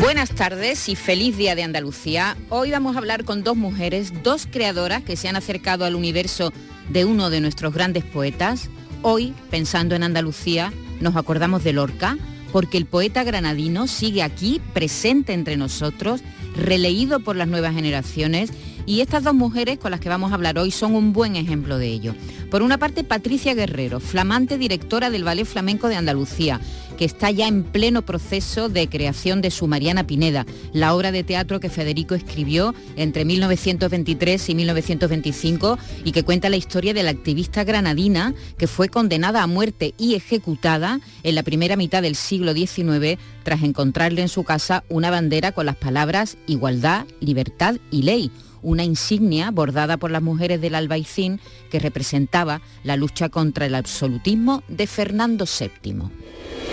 Buenas tardes y feliz día de Andalucía. Hoy vamos a hablar con dos mujeres, dos creadoras que se han acercado al universo de uno de nuestros grandes poetas. Hoy, pensando en Andalucía, nos acordamos de Lorca, porque el poeta granadino sigue aquí, presente entre nosotros, releído por las nuevas generaciones y estas dos mujeres con las que vamos a hablar hoy son un buen ejemplo de ello. Por una parte, Patricia Guerrero, flamante directora del Ballet Flamenco de Andalucía, que está ya en pleno proceso de creación de su Mariana Pineda, la obra de teatro que Federico escribió entre 1923 y 1925 y que cuenta la historia de la activista granadina que fue condenada a muerte y ejecutada en la primera mitad del siglo XIX tras encontrarle en su casa una bandera con las palabras igualdad, libertad y ley una insignia bordada por las mujeres del Albaicín que representaba la lucha contra el absolutismo de Fernando VII.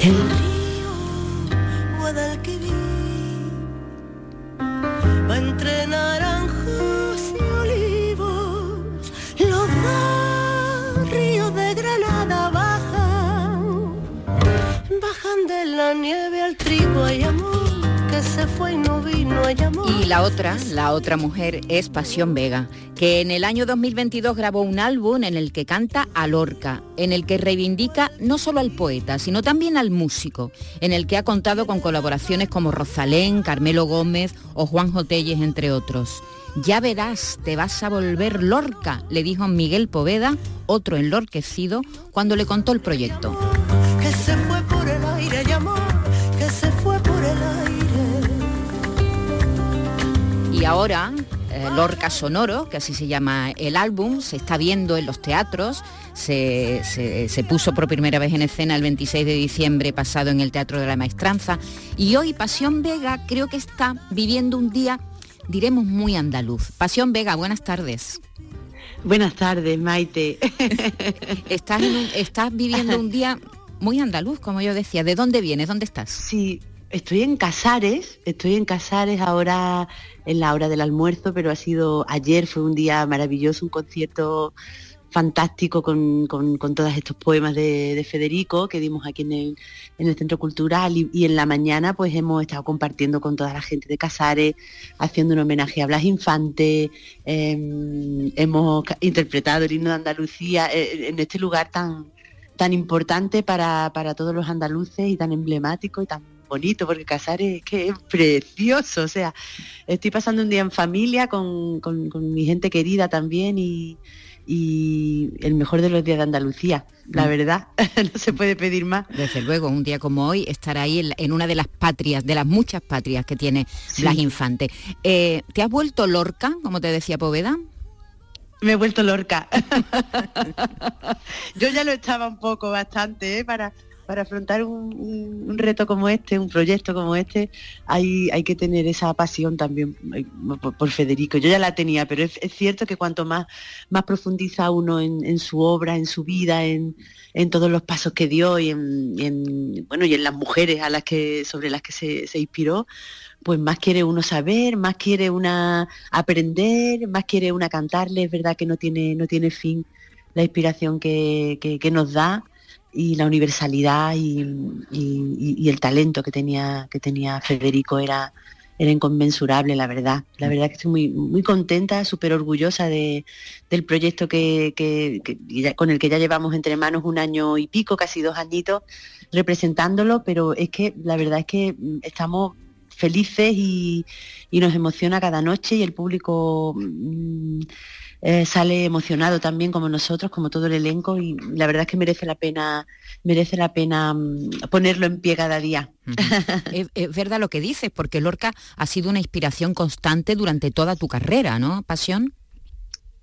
El río Guadalquivir va entre naranjos y olivos, los ríos de Granada bajan, bajan de la nieve al trigo y amor Y la otra, la otra mujer es Pasión Vega, que en el año 2022 grabó un álbum en el que canta a Lorca, en el que reivindica no solo al poeta, sino también al músico, en el que ha contado con colaboraciones como Rosalén, Carmelo Gómez o Juan Jotelles, entre otros. Ya verás, te vas a volver Lorca, le dijo Miguel Poveda, otro enlorquecido, cuando le contó el proyecto. Y ahora, eh, Lorca Sonoro, que así se llama el álbum, se está viendo en los teatros, se, puso por primera vez en escena el 26 de diciembre pasado en el Teatro de la Maestranza y hoy Pasión Vega creo que está viviendo un día, diremos, muy andaluz. Pasión Vega, buenas tardes. Buenas tardes, Maite. estás, estás viviendo un día muy andaluz, como yo decía. ¿De dónde vienes? ¿Dónde estás? Sí, Estoy en Casares, estoy en Casares ahora en la hora del almuerzo, pero ha sido ayer, fue un día maravilloso, un concierto fantástico con, todos estos poemas de, Federico que dimos aquí en el, Centro Cultural y, en la mañana pues hemos estado compartiendo con toda la gente de Casares, haciendo un homenaje a Blas Infante, em, hemos interpretado el himno de Andalucía eh, en este lugar tan, tan importante para, para todos los andaluces y tan emblemático y tan bonito, porque Casares es que es precioso, o sea, estoy pasando un día en familia con, mi gente querida también y, el mejor de los días de Andalucía, la mm. verdad, no se puede pedir más. Desde luego, un día como hoy, estar ahí en, una de las patrias, de las muchas patrias que tiene Blas Infante. Eh, ¿Te has vuelto Lorca, como te decía Poveda? Me he vuelto Lorca. Yo ya lo estaba un poco bastante, ¿eh? para para afrontar un, reto como este, un proyecto como este, hay, hay que tener esa pasión también eh, por, Federico. Yo ya la tenía, pero es, cierto que cuanto más, más profundiza uno en, su obra, en su vida, en, todos los pasos que dio y en, bueno, y en las mujeres a las que, sobre las que se, inspiró, pues más quiere uno saber, más quiere una aprender, más quiere una cantarle, es verdad que no tiene, no tiene fin la inspiración que, que nos da y la universalidad y, el talento que tenía, que tenía Federico era, era inconmensurable, la verdad. La verdad que estoy muy, muy contenta, súper orgullosa de, del proyecto que, con el que ya llevamos entre manos un año y pico, casi dos añitos, representándolo, pero es que la verdad es que estamos felices y, nos emociona cada noche y el público... Mm, eh, sale emocionado también como nosotros, como todo el elenco y la verdad es que merece la pena, merece la pena mm, ponerlo en pie cada día. es, verdad lo que dices, porque Lorca ha sido una inspiración constante durante toda tu carrera, ¿no? Pasión.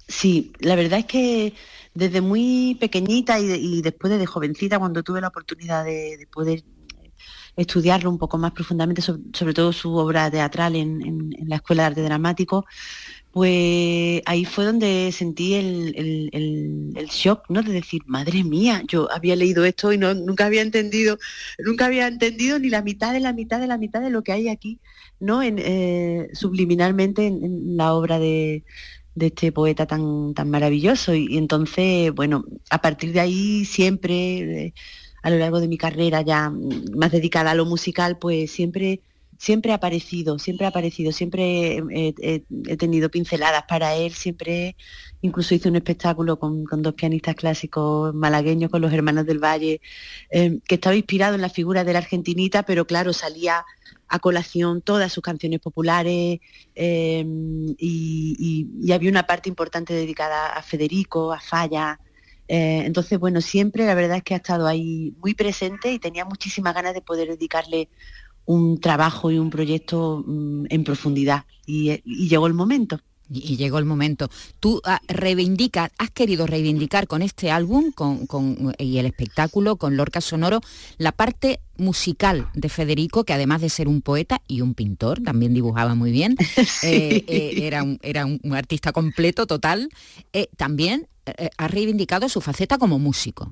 Sí, la verdad es que desde muy pequeñita y, después de, jovencita, cuando tuve la oportunidad de, poder estudiarlo un poco más profundamente, sobre, todo su obra teatral en, la Escuela de Arte Dramático, pues ahí fue donde sentí el, shock, ¿no? De decir, madre mía, yo había leído esto y no, nunca había entendido, nunca había entendido ni la mitad de la mitad de la mitad de lo que hay aquí, ¿no? En, eh, subliminalmente en, la obra de, este poeta tan, tan maravilloso. Y, entonces, bueno, a partir de ahí siempre, eh, a lo largo de mi carrera ya más dedicada a lo musical, pues siempre siempre ha aparecido, siempre ha aparecido, siempre he, tenido pinceladas para él, siempre incluso hice un espectáculo con, dos pianistas clásicos malagueños, con los hermanos del Valle, eh, que estaba inspirado en la figura de la argentinita, pero claro, salía a colación todas sus canciones populares eh, y, había una parte importante dedicada a Federico, a Falla. Eh, entonces, bueno, siempre la verdad es que ha estado ahí muy presente y tenía muchísimas ganas de poder dedicarle un trabajo y un proyecto mm, en profundidad. Y, llegó el momento. Y, llegó el momento. Tú ah, reivindicas, has querido reivindicar con este álbum con, y el espectáculo, con Lorca Sonoro, la parte musical de Federico, que además de ser un poeta y un pintor, también dibujaba muy bien, eh, eh, era, un, era un, artista completo, total, eh, también ha reivindicado su faceta como músico.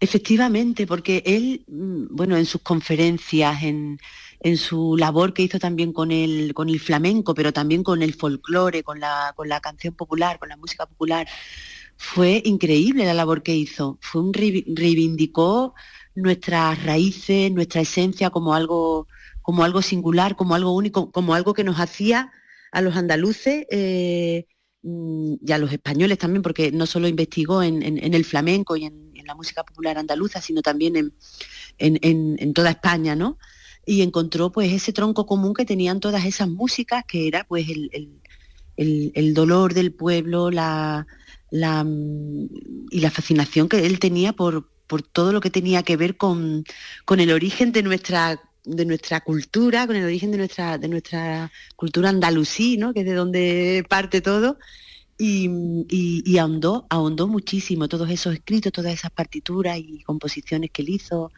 Efectivamente, porque él, mm, bueno, en sus conferencias, en, su labor que hizo también con el, con el flamenco, pero también con el folclore, con la, con la canción popular, con la música popular, fue increíble la labor que hizo. Fue un reivindicó nuestras raíces, nuestra esencia como algo, como algo singular, como algo único, como algo que nos hacía a los andaluces eh, mm, y a los españoles también, porque no solo investigó en el flamenco y en, la música popular andaluza, sino también en, toda España, ¿no? Y encontró pues ese tronco común que tenían todas esas músicas, que era pues el, dolor del pueblo, la, la, y la fascinación que él tenía por, por todo lo que tenía que ver con, con el origen de nuestra de nuestra cultura, con el origen de nuestra, de nuestra cultura andalusí, ¿no? que es de donde parte todo, y, ahondó, ahondó muchísimo todos esos escritos, todas esas partituras y composiciones que él hizo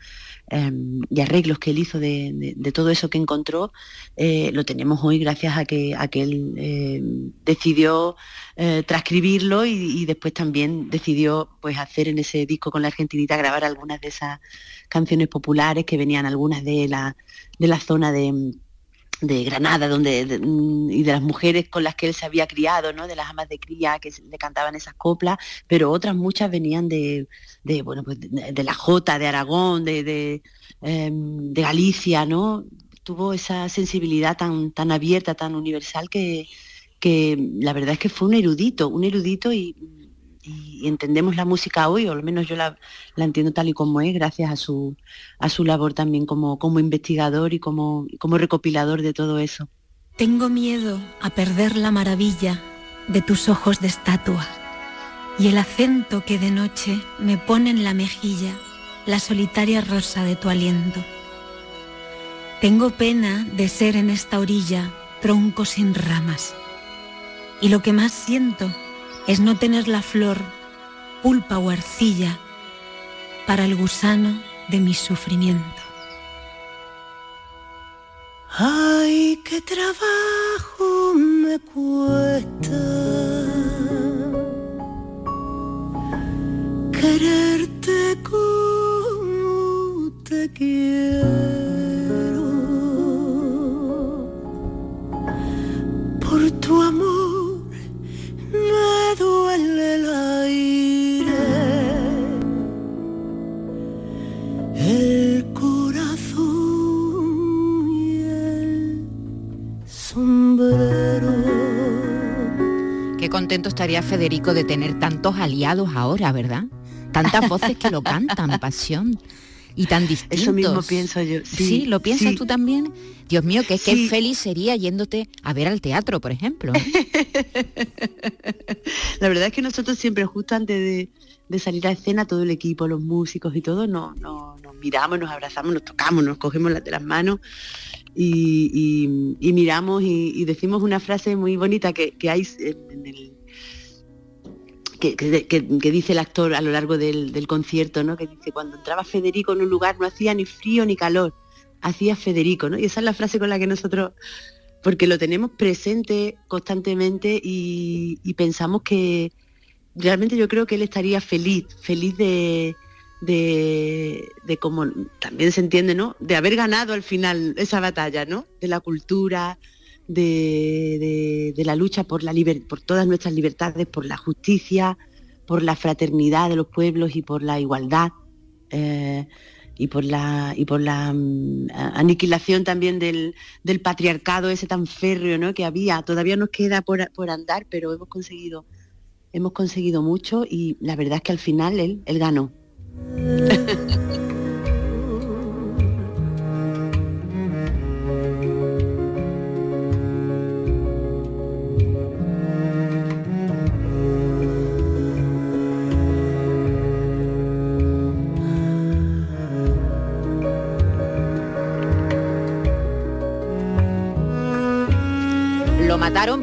em, y arreglos que él hizo de, todo eso que encontró, eh, lo tenemos hoy gracias a que, a que él eh, decidió eh, transcribirlo y, después también decidió pues, hacer en ese disco con la Argentinita, grabar algunas de esas canciones populares que venían algunas de la, de la zona de de Granada, donde mm, y de las mujeres con las que él se había criado, ¿no? De las amas de cría que le cantaban esas coplas, pero otras muchas venían de, bueno, pues de, la Jota, de Aragón, de, em, de, Galicia, ¿no? Tuvo esa sensibilidad tan, tan abierta, tan universal que, que la verdad es que fue un erudito, un erudito y y, entendemos la música hoy, o al menos yo la, entiendo tal y como es, gracias a su, a su labor también como, como investigador y como, como recopilador de todo eso. Tengo miedo a perder la maravilla de tus ojos de estatua y el acento que de noche me pone en la mejilla la solitaria rosa de tu aliento. Tengo pena de ser en esta orilla tronco sin ramas y lo que más siento es no tener la flor, pulpa o arcilla para el gusano de mi sufrimiento. Ay, qué trabajo me cuesta quererte como te quiero por tu amor duele el aire, el corazón y sombrero. Qué contento estaría Federico de tener tantos aliados ahora, ¿verdad? Tantas voces que lo cantan, pasión y tan distintos. Eso mismo pienso yo. Sí, ¿lo piensas tú también? Dios mío, que qué feliz sería yéndote a ver al teatro, por ejemplo. La verdad es que nosotros siempre, justo antes de, salir a escena, todo el equipo, los músicos y todo, nos, miramos, nos abrazamos, nos tocamos, nos cogemos las de las manos y, miramos y, decimos una frase muy bonita que, hay en el que, dice el actor a lo largo del, concierto, ¿no? Que dice, cuando entraba Federico en un lugar no hacía ni frío ni calor, hacía Federico, ¿no? Y esa es la frase con la que nosotros, porque lo tenemos presente constantemente y, pensamos que realmente yo creo que él estaría feliz, feliz de, de, de como también se entiende, ¿no? De haber ganado al final esa batalla, ¿no? De la cultura, de, la lucha por, la por todas nuestras libertades, por la justicia, por la fraternidad de los pueblos y por la igualdad. Eh, y por la y por la mm, aniquilación también del, patriarcado ese tan férreo ¿no? que había todavía nos queda por, por, andar pero hemos conseguido hemos conseguido mucho y la verdad es que al final él, él ganó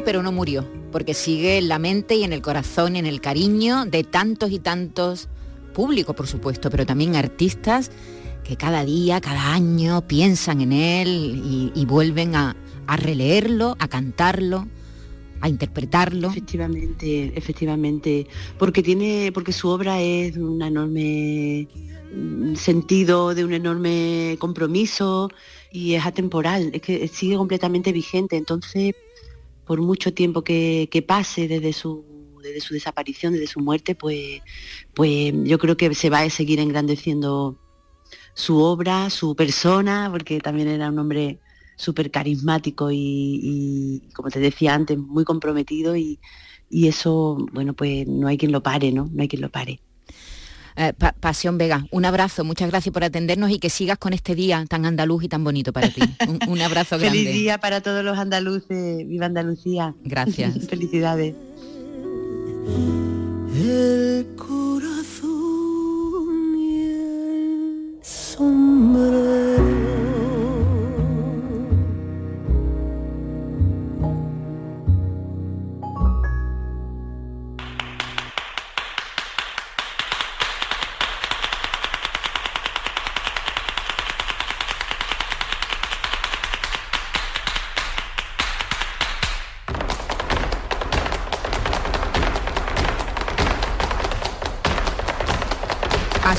pero no murió, porque sigue en la mente y en el corazón y en el cariño de tantos y tantos públicos, por supuesto, pero también artistas que cada día, cada año piensan en él y, vuelven a, releerlo, a cantarlo, a interpretarlo. Efectivamente, efectivamente, porque tiene, porque su obra es un enorme sentido, de un enorme compromiso y es atemporal, es que sigue completamente vigente. Entonces, por mucho tiempo que, pase desde su, desde su desaparición, desde su muerte, pues, pues yo creo que se va a seguir engrandeciendo su obra, su persona, porque también era un hombre súper carismático y, como te decía antes, muy comprometido y, y, eso, bueno, pues no hay quien lo pare, ¿no? No hay quien lo pare. Eh, Pasión Vega, un abrazo, muchas gracias por atendernos y que sigas con este día tan andaluz y tan bonito para ti. Un, abrazo grande. Feliz día para todos los andaluces, viva Andalucía. Gracias. Felicidades.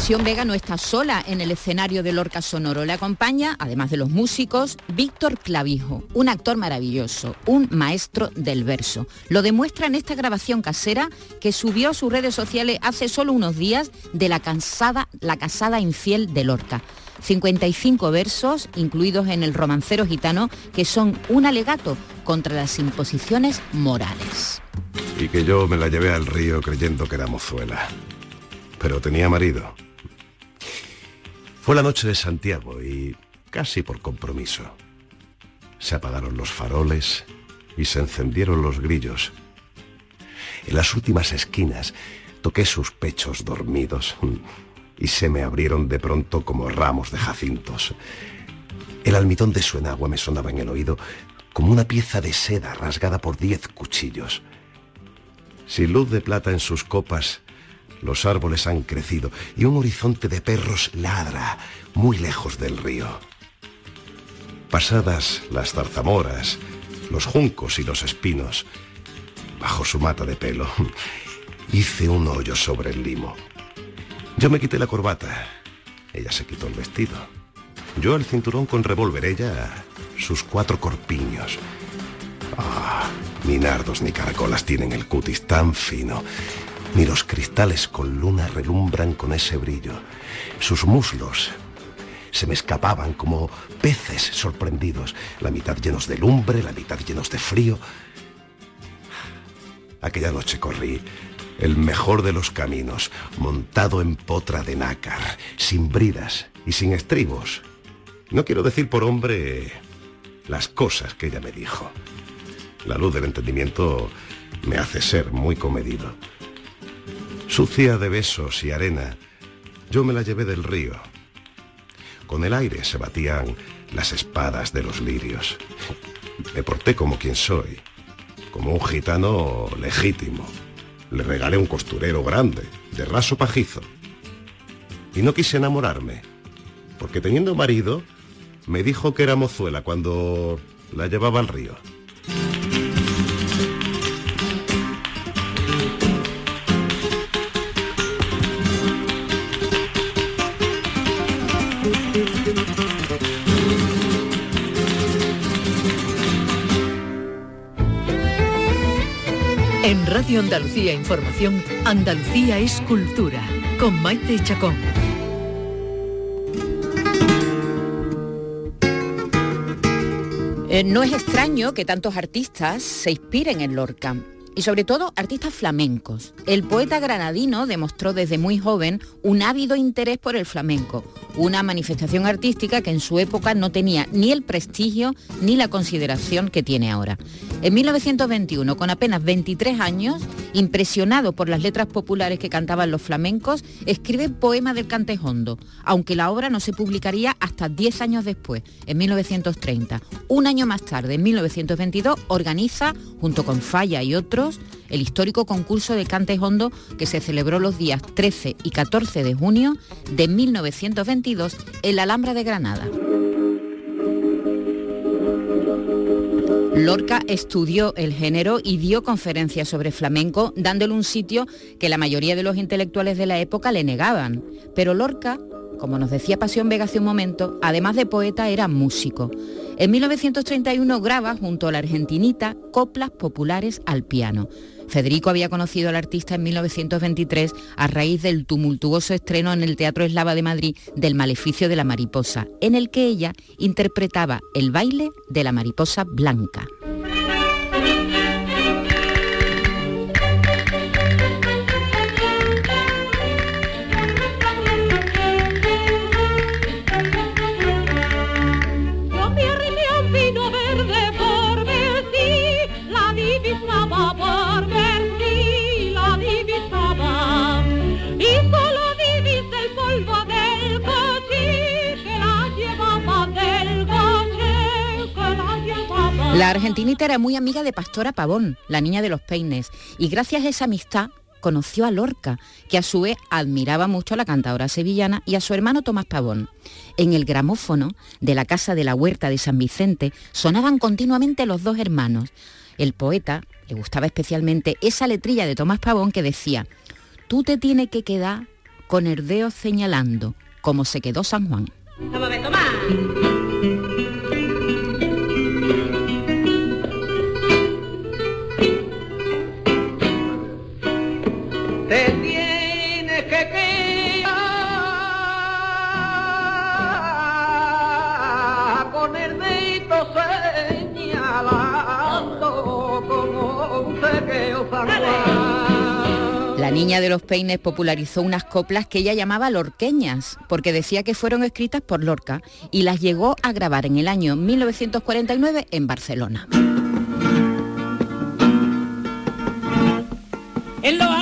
Vega no está sola en el escenario del Lorca Sonoro. Le acompaña, además de los músicos, Víctor Clavijo, un actor maravilloso, un maestro del verso. Lo demuestra en esta grabación casera que subió a sus redes sociales hace solo unos días de la, cansada, la casada infiel de Lorca. 55 versos incluidos en el romancero gitano que son un alegato contra las imposiciones morales. Y que yo me la llevé al río creyendo que era mozuela. Pero tenía marido fue la noche de Santiago y casi por compromiso. Se apagaron los faroles y se encendieron los grillos. En las últimas esquinas toqué sus pechos dormidos y se me abrieron de pronto como ramos de jacintos. El almidón de su enagua me sonaba en el oído como una pieza de seda rasgada por diez cuchillos. Sin luz de plata en sus copas, los árboles han crecido y un horizonte de perros ladra muy lejos del río. Pasadas las zarzamoras, los juncos y los espinos, bajo su mata de pelo, hice un hoyo sobre el limo. Yo me quité la corbata, ella se quitó el vestido. Yo el cinturón con revólver, ella sus cuatro corpiños. Ah, ni nardos ni caracolas tienen el cutis tan fino ni los cristales con luna relumbran con ese brillo. Sus muslos se me escapaban como peces sorprendidos, la mitad llenos de lumbre, la mitad llenos de frío. Aquella noche corrí el mejor de los caminos, montado en potra de nácar, sin bridas y sin estribos. No quiero decir por hombre las cosas que ella me dijo. La luz del entendimiento me hace ser muy comedido. Sucia de besos y arena, yo me la llevé del río. Con el aire se batían las espadas de los lirios. Me porté como quien soy, como un gitano legítimo. Le regalé un costurero grande, de raso pajizo. Y no quise enamorarme, porque teniendo marido, me dijo que era mozuela cuando la llevaba al río. Andalucía Información, Andalucía es cultura, con Maite Chacón. Eh, no es extraño que tantos artistas se inspiren en Lorca y sobre todo artistas flamencos. El poeta granadino demostró desde muy joven un ávido interés por el flamenco, una manifestación artística que en su época no tenía ni el prestigio ni la consideración que tiene ahora. En 1921, con apenas 23 años, impresionado por las letras populares que cantaban los flamencos, escribe Poema del Cantejondo, aunque la obra no se publicaría hasta 10 años después, en 1930. Un año más tarde, en 1922, organiza, junto con Falla y otros, el histórico concurso de Cantes Hondo que se celebró los días 13 y 14 de junio de 1922 en la Alhambra de Granada. Lorca estudió el género y dio conferencias sobre flamenco, dándole un sitio que la mayoría de los intelectuales de la época le negaban. Pero Lorca, como nos decía Pasión Vega hace un momento, además de poeta era músico. En 1931 graba junto a la argentinita coplas populares al piano. Federico había conocido al artista en 1923 a raíz del tumultuoso estreno en el Teatro Eslava de Madrid del Maleficio de la Mariposa, en el que ella interpretaba el baile de la mariposa blanca. La argentinita era muy amiga de Pastora Pavón, la niña de los peines, y gracias a esa amistad conoció a Lorca, que a su vez admiraba mucho a la cantadora sevillana y a su hermano Tomás Pavón. En el gramófono de la casa de la huerta de San Vicente sonaban continuamente los dos hermanos. El poeta le gustaba especialmente esa letrilla de Tomás Pavón que decía, tú te tienes que quedar con dedo señalando, como se quedó San Juan. La niña de los peines popularizó unas coplas que ella llamaba lorqueñas, porque decía que fueron escritas por Lorca y las llegó a grabar en el año 1949 en Barcelona. En lo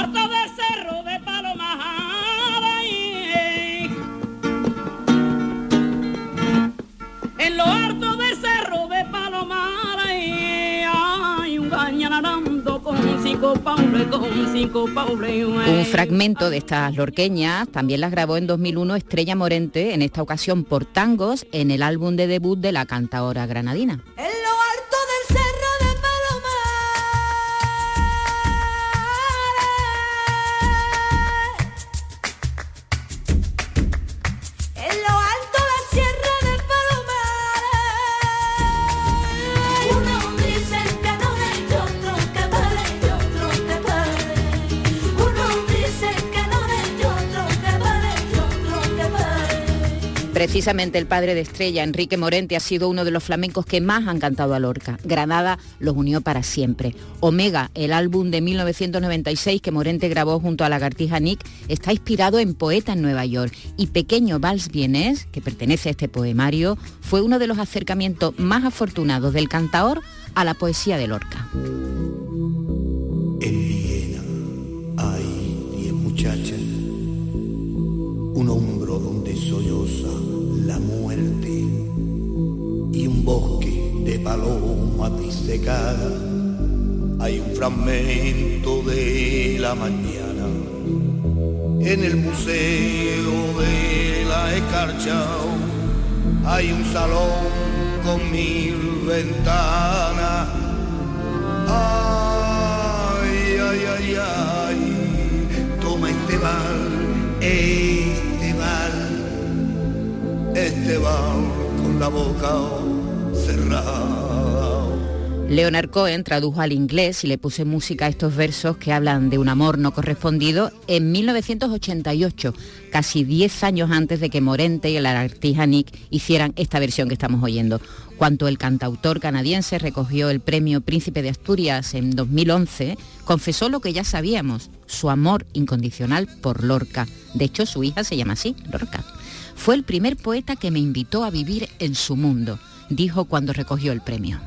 Un fragmento de estas lorqueñas también las grabó en 2001 Estrella Morente, en esta ocasión por tangos, en el álbum de debut de la cantadora granadina. Precisamente el padre de Estrella, Enrique Morente, ha sido uno de los flamencos que más han cantado a Lorca. Granada los unió para siempre. Omega, el álbum de 1996 que Morente grabó junto a Lagartija Nick, está inspirado en Poeta en Nueva York. Y Pequeño Vals Vienés, que pertenece a este poemario, fue uno de los acercamientos más afortunados del cantaor a la poesía de Lorca. En Viena hay diez muchachas, un bosque de palomas disecadas hay un fragmento de la mañana en el museo de la escarcha. Hay un salón con mil ventanas. Ay, ay, ay, ay, toma este bal, este bal, este bal con la boca Leonard Cohen tradujo al inglés y le puse música a estos versos que hablan de un amor no correspondido en 1988, casi 10 años antes de que Morente y el artista Nick hicieran esta versión que estamos oyendo. Cuando el cantautor canadiense recogió el premio Príncipe de Asturias en 2011, confesó lo que ya sabíamos, su amor incondicional por Lorca. De hecho, su hija se llama así, Lorca. Fue el primer poeta que me invitó a vivir en su mundo, dijo cuando recogió el premio.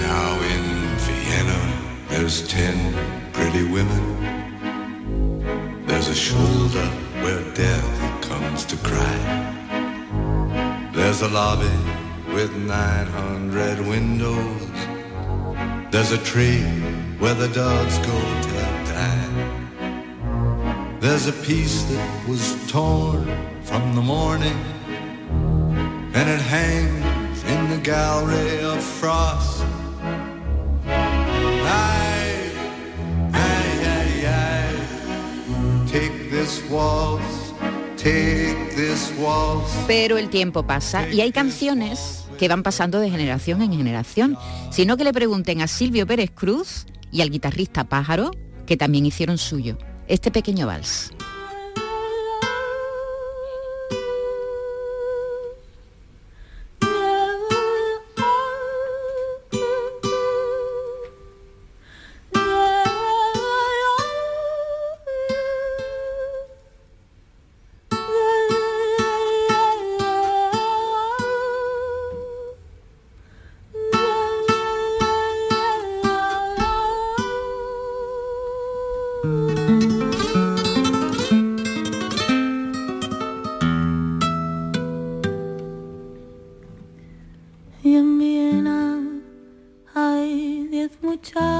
Now in Vienna, there's ten pretty women. There's a shoulder where death comes to cry. There's a lobby with 900 windows. There's a tree where the dogs go to die. There's a piece that was torn from the morning, and it hangs in the gallery of frost. Pero el tiempo pasa y hay canciones que van pasando de generación en generación, sino que le pregunten a Silvio Pérez Cruz y al guitarrista Pájaro, que también hicieron suyo, este pequeño vals. Y en Viena hay diez muchachos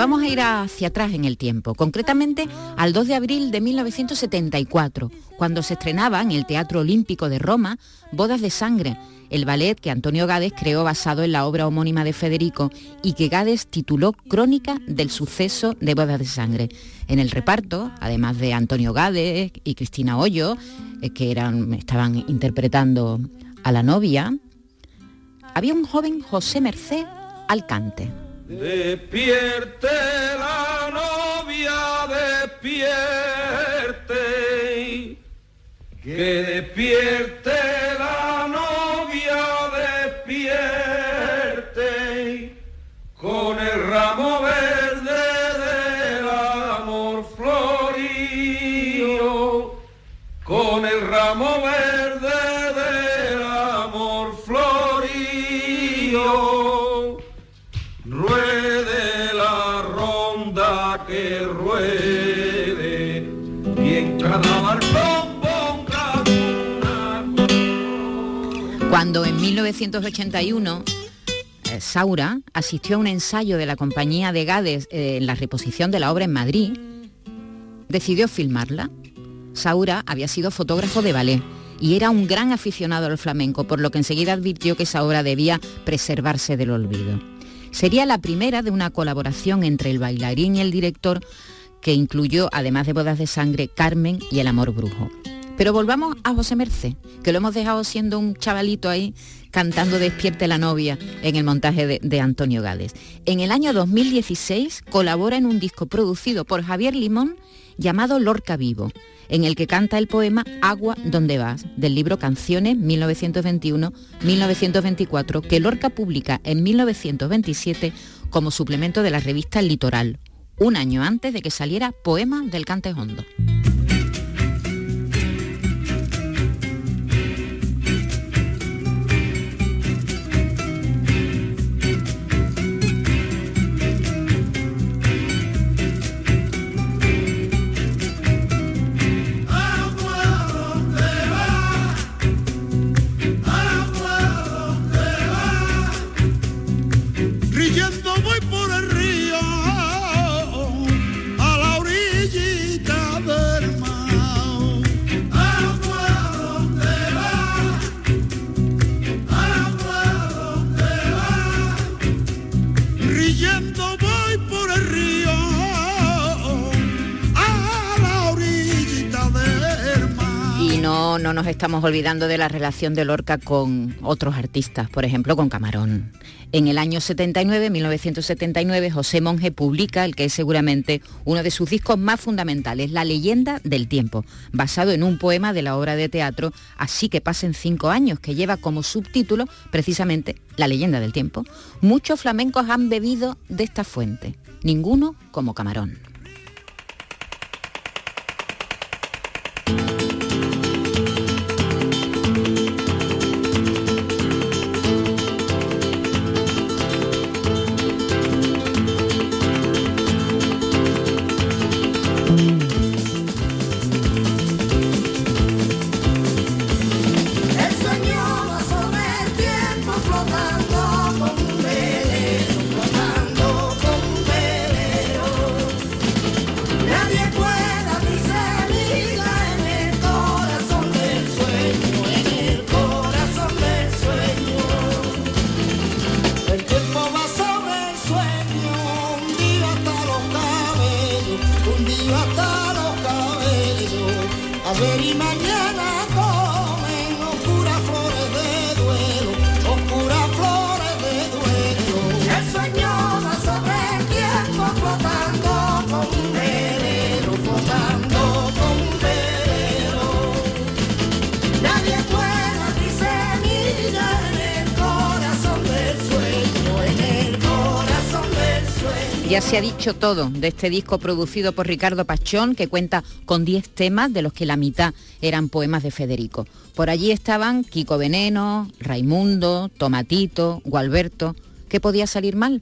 vamos a ir hacia atrás en el tiempo, concretamente al 2 de abril de 1974, cuando se estrenaba en el Teatro Olímpico de Roma Bodas de Sangre, el ballet que Antonio Gades creó basado en la obra homónima de Federico y que Gades tituló Crónica del suceso de Bodas de Sangre. En el reparto, además de Antonio Gades y Cristina Hoyo, eh, que estaban interpretando a la novia, había un joven José Merced Alcante. Despierte la novia, despierte. Que despierte Cuando en 1981 eh, Saura asistió a un ensayo de la compañía de Gades eh, en la reposición de la obra en Madrid, decidió filmarla. Saura había sido fotógrafo de ballet y era un gran aficionado al flamenco, por lo que enseguida advirtió que esa obra debía preservarse del olvido. Sería la primera de una colaboración entre el bailarín y el director que incluyó, además de Bodas de Sangre, Carmen y El Amor Brujo. Pero volvamos a José Merced, que lo hemos dejado siendo un chavalito ahí cantando Despierte la novia en el montaje de, Antonio Gades. En el año 2016 colabora en un disco producido por Javier Limón llamado Lorca Vivo, en el que canta el poema Agua donde vas, del libro Canciones 1921-1924, que Lorca publica en 1927 como suplemento de la revista Litoral, un año antes de que saliera Poema del Cantejondo. Agua no, no nos estamos olvidando de la relación de Lorca con otros artistas, por ejemplo con Camarón. En el año 79, 1979, José Monge publica el que es seguramente uno de sus discos más fundamentales, La leyenda del tiempo, basado en un poema de la obra de teatro Así que pasen cinco años, que lleva como subtítulo precisamente La leyenda del tiempo. Muchos flamencos han bebido de esta fuente, ninguno como Camarón. Dicho todo de este disco producido por Ricardo Pachón, que cuenta con 10 temas, de los que la mitad eran poemas de Federico. Por allí estaban Kiko Veneno, Raimundo, Tomatito, Gualberto. ¿Qué podía salir mal?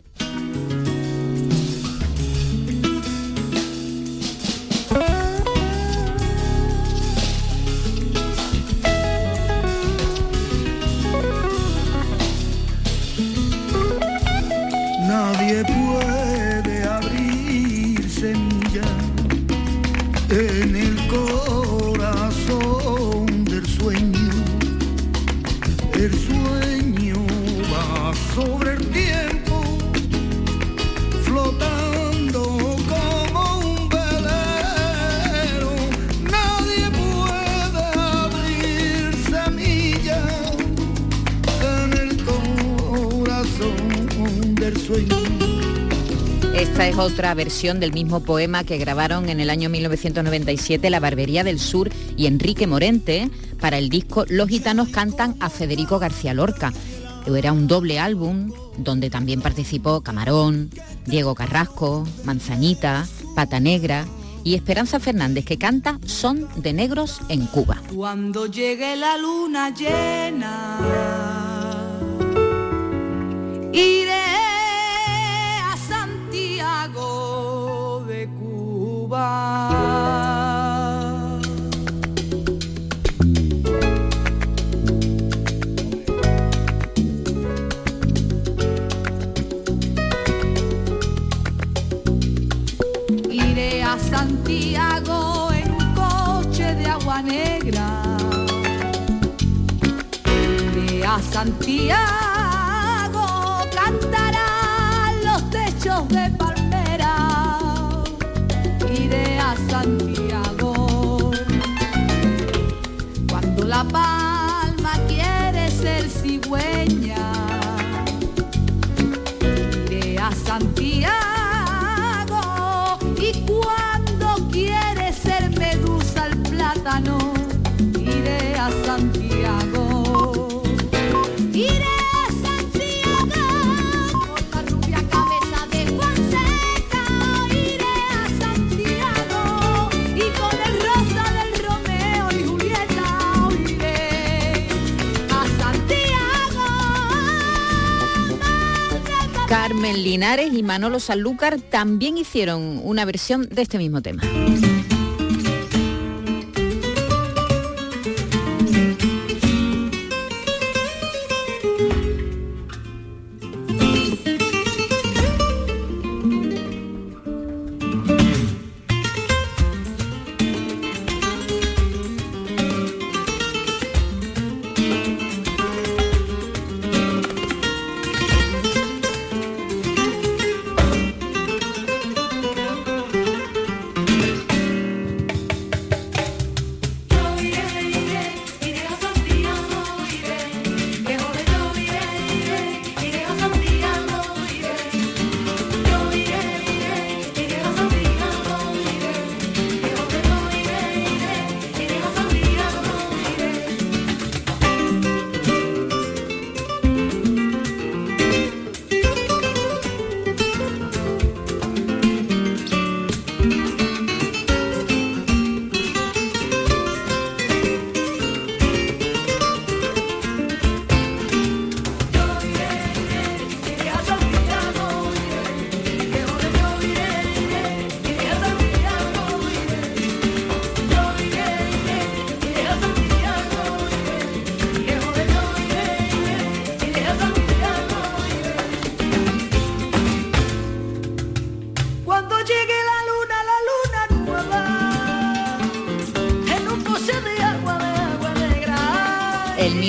Esta es otra versión del mismo poema que grabaron en el año 1997 La Barbería del Sur y Enrique Morente para el disco Los Gitanos cantan a Federico García Lorca. Era un doble álbum donde también participó Camarón, Diego Carrasco, Manzanita, Pata Negra y Esperanza Fernández que canta Son de Negros en Cuba. Cuando llegue la luna llena, iré Cuba. Iré a Santiago en un coche de agua negra. Iré a Santiago, Carmen Linares y Manolo Sanlúcar también hicieron una versión de este mismo tema.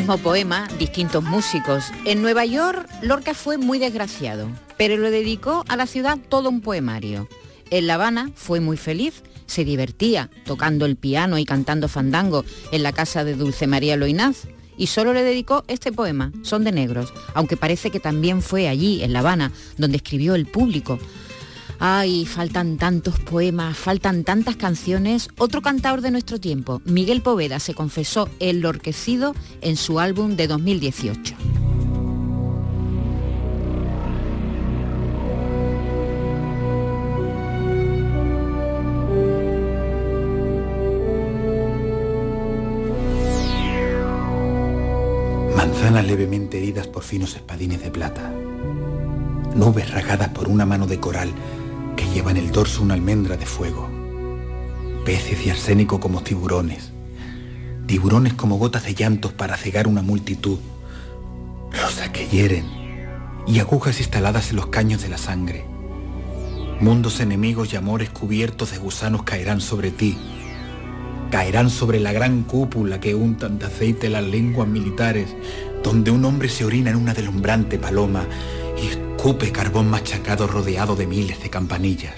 Mismo poema, distintos músicos. En Nueva York, Lorca fue muy desgraciado, pero le dedicó a la ciudad todo un poemario. En La Habana fue muy feliz, se divertía tocando el piano y cantando fandango en la casa de Dulce María Loinaz y solo le dedicó este poema, Son de Negros, aunque parece que también fue allí, en La Habana, donde escribió El Público. Ay, faltan tantos poemas, faltan tantas canciones. Otro cantador de nuestro tiempo, Miguel Poveda, se confesó enlorquecido en su álbum de 2018. Manzanas levemente heridas por finos espadines de plata. Nubes ragadas por una mano de coral que lleva en el dorso una almendra de fuego. Peces y arsénico como tiburones. Tiburones como gotas de llantos para cegar una multitud. Rosas que hieren y agujas instaladas en los caños de la sangre. Mundos enemigos y amores cubiertos de gusanos caerán sobre ti. Caerán sobre la gran cúpula que untan de aceite las lenguas militares, donde un hombre se orina en una deslumbrante paloma escupe carbón machacado rodeado de miles de campanillas.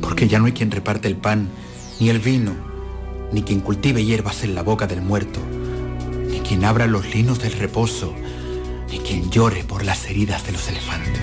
Porque ya no hay quien reparte el pan, ni el vino, ni quien cultive hierbas en la boca del muerto, ni quien abra los linos del reposo, ni quien llore por las heridas de los elefantes.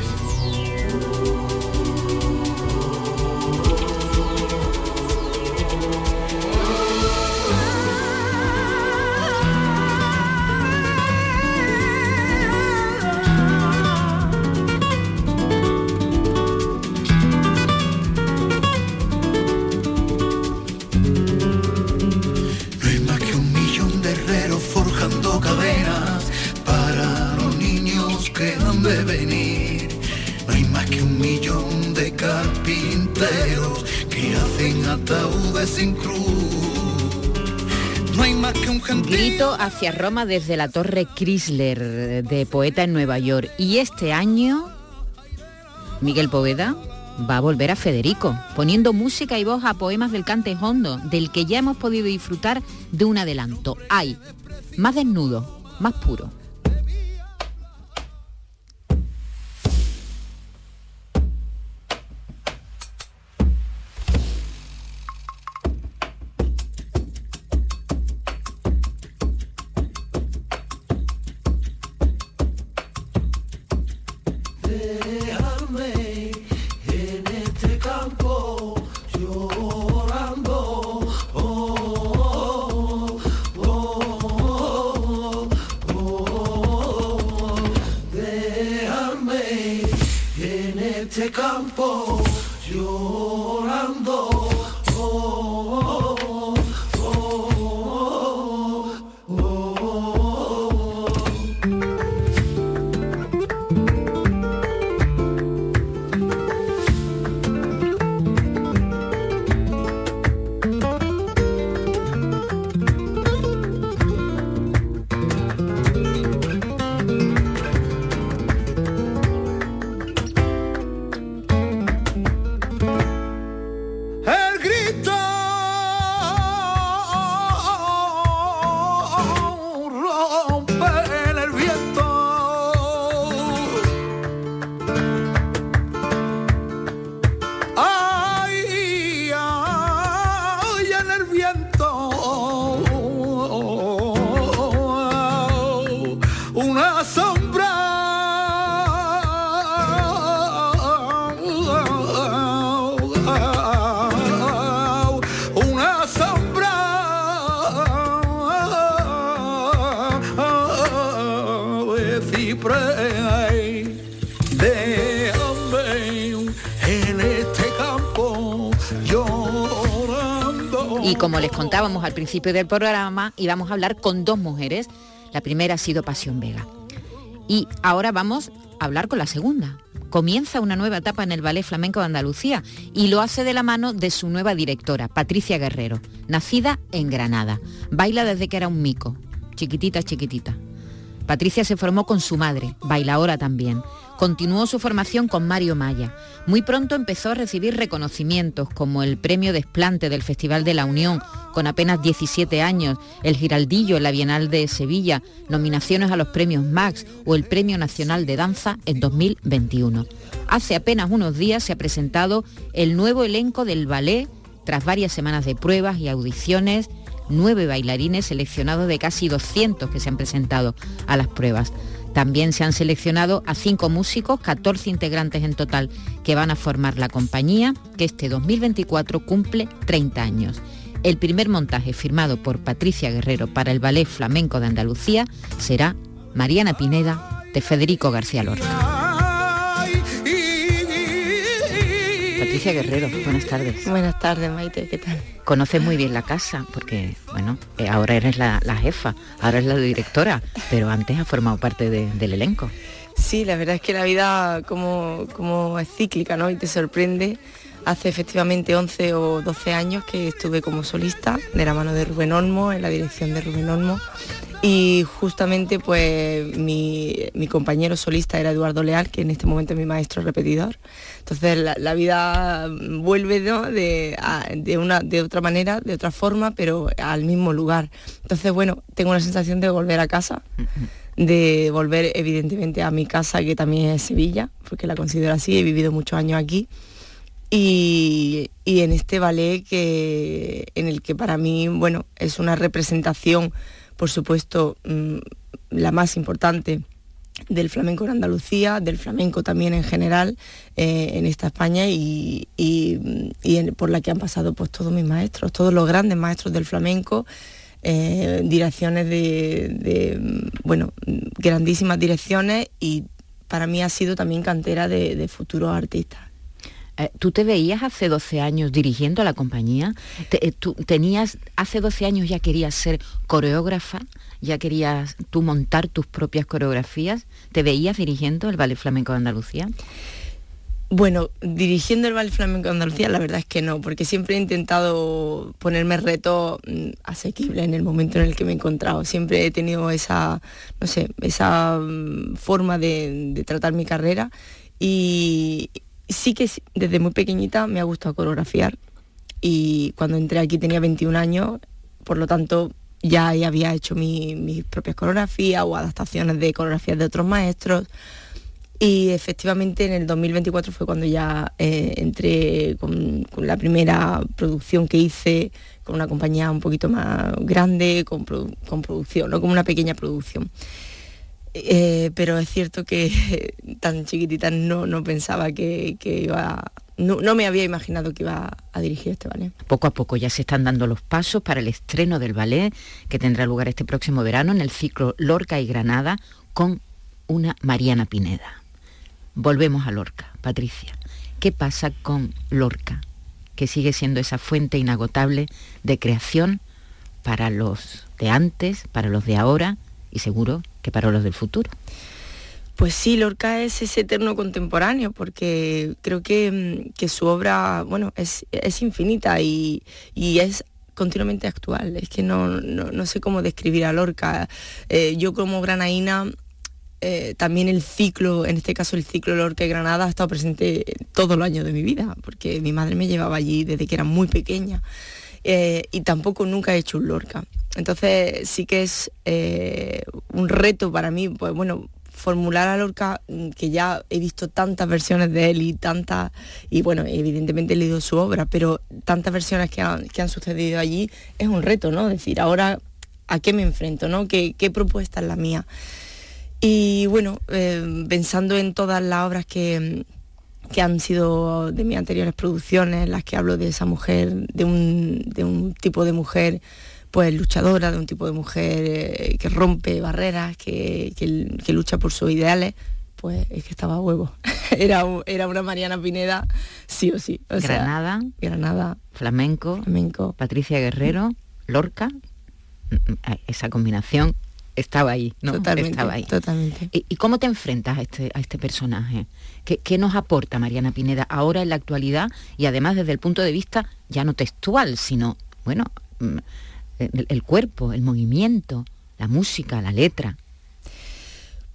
Grito hacia Roma desde la Torre Chrysler de Poeta en Nueva York. Y este año, Miguel Poveda va a volver a Federico, poniendo música y voz a poemas del cante hondo, del que ya hemos podido disfrutar de un adelanto. Hay más desnudo, más puro. Como les contábamos al principio del programa, íbamos a hablar con dos mujeres. La primera ha sido Pasión Vega. Y ahora vamos a hablar con la segunda. Comienza una nueva etapa en el Ballet Flamenco de Andalucía y lo hace de la mano de su nueva directora, Patricia Guerrero, nacida en Granada. Baila desde que era un mico, chiquitita, chiquitita. Patricia se formó con su madre, bailaora también. Continuó su formación con Mario Maya. Muy pronto empezó a recibir reconocimientos como el Premio Desplante del Festival de la Unión con apenas 17 años, el Giraldillo en la Bienal de Sevilla, nominaciones a los premios Max o el Premio Nacional de Danza en 2021. Hace apenas unos días se ha presentado el nuevo elenco del ballet tras varias semanas de pruebas y audiciones, nueve bailarines seleccionados de casi 200 que se han presentado a las pruebas. También se han seleccionado a cinco músicos, 14 integrantes en total, que van a formar la compañía, que este 2024 cumple 30 años. El primer montaje firmado por Patricia Guerrero para el Ballet Flamenco de Andalucía será Mariana Pineda de Federico García Lorca. Patricia Guerrero, buenas tardes. Buenas tardes, Maite, ¿qué tal? Conoces muy bien la casa, porque, bueno, eh, ahora eres la, la jefa, ahora eres la directora, pero antes has formado parte de- del elenco. Sí, la verdad es que la vida como, como es cíclica, ¿no? Y te sorprende. Hace efectivamente 11 o 12 años que estuve como solista de la mano de Rubén Olmo, en la dirección de Rubén Olmo. Y justamente pues mi, mi compañero solista era Eduardo Leal, que en este momento es mi maestro repetidor. Entonces la, la vida vuelve ¿no? de, a- de, una, de otra manera, de otra forma, pero al mismo lugar. Entonces bueno, tengo la sensación de volver a casa de volver evidentemente a mi casa que también es Sevilla, porque la considero así, he vivido muchos años aquí. Y, y en este ballet que, en el que para mí, bueno, es una representación, por supuesto, mm, la más importante del flamenco en Andalucía, del flamenco también en general eh, en esta España y, por la que han pasado pues todos mis maestros, todos los grandes maestros del flamenco, eh, direcciones de, mm, bueno, mm, grandísimas direcciones y para mí ha sido también cantera de futuros artistas. Eh, ¿Tú te veías hace 12 años dirigiendo la compañía? Eh, ¿Tú tenías, hace 12 años ya querías ser coreógrafa? ¿Ya querías tú montar tus propias coreografías? ¿Te veías dirigiendo el Ballet Flamenco de Andalucía? Bueno, dirigiendo el Ballet Flamenco de Andalucía, la verdad es que no, porque siempre he intentado ponerme retos mm, asequibles en el momento en el que me he encontrado. Siempre he tenido esa, no sé, esa mm, forma de, de tratar mi carrera y sí que desde muy pequeñita me ha gustado coreografiar y cuando entré aquí tenía 21 años, por lo tanto ya había hecho mi- mis propias coreografías o adaptaciones de coreografías de otros maestros. Y efectivamente en el 2024 fue cuando ya eh, entré con, la primera producción que hice con una compañía un poquito más grande, con, con producción, no como una pequeña producción. Eh, pero es cierto que tan chiquitita no, no pensaba que, que iba, no, no me había imaginado que iba a dirigir este ballet. Poco a poco ya se están dando los pasos para el estreno del ballet que tendrá lugar este próximo verano en el ciclo Lorca y Granada con una Mariana Pineda. Volvemos a Lorca, Patricia. ¿Qué pasa con Lorca? Que sigue siendo esa fuente inagotable de creación para los de antes, para los de ahora y seguro que para los del futuro. Pues sí, Lorca es ese eterno contemporáneo, porque creo que, mm, que su obra, bueno, es, es infinita y, y es continuamente actual. Es que no, no, no sé cómo describir a Lorca. Eh, yo como granaína, eh, también el ciclo, en este caso el ciclo Lorca y Granada, ha estado presente todos los años de mi vida, porque mi madre me llevaba allí desde que era muy pequeña. Eh, y tampoco nunca he hecho un Lorca. Entonces sí que es eh, un reto para mí, pues bueno, formular a Lorca, mm, que ya he visto tantas versiones de él y tantas, y bueno, evidentemente he leído su obra, pero tantas versiones que han, que han sucedido allí, es un reto, ¿no? Decir, ahora, ¿a qué me enfrento, ¿no? ¿Qué, qué propuesta es la mía? Y bueno, eh, pensando en todas las obras que, que han sido de mis anteriores producciones, las que hablo de esa mujer, de un, de un tipo de mujer pues luchadora, de un tipo de mujer eh, que rompe barreras, que, que- que lucha por sus ideales, pues es que estaba a huevo. era, era una Mariana Pineda, sí o sí. O sea, Granada, Granada, flamenco, flamenco. Patricia Guerrero, Lorca, mm, mm, esa combinación estaba ahí, ¿no? Totalmente, estaba ahí. totalmente. ¿Y, y cómo te enfrentas a este, a este personaje? ¿Qué, qué nos aporta Mariana Pineda ahora en la actualidad y además desde el punto de vista ya no textual, sino, bueno, mm, el, el cuerpo, el movimiento, la música, la letra?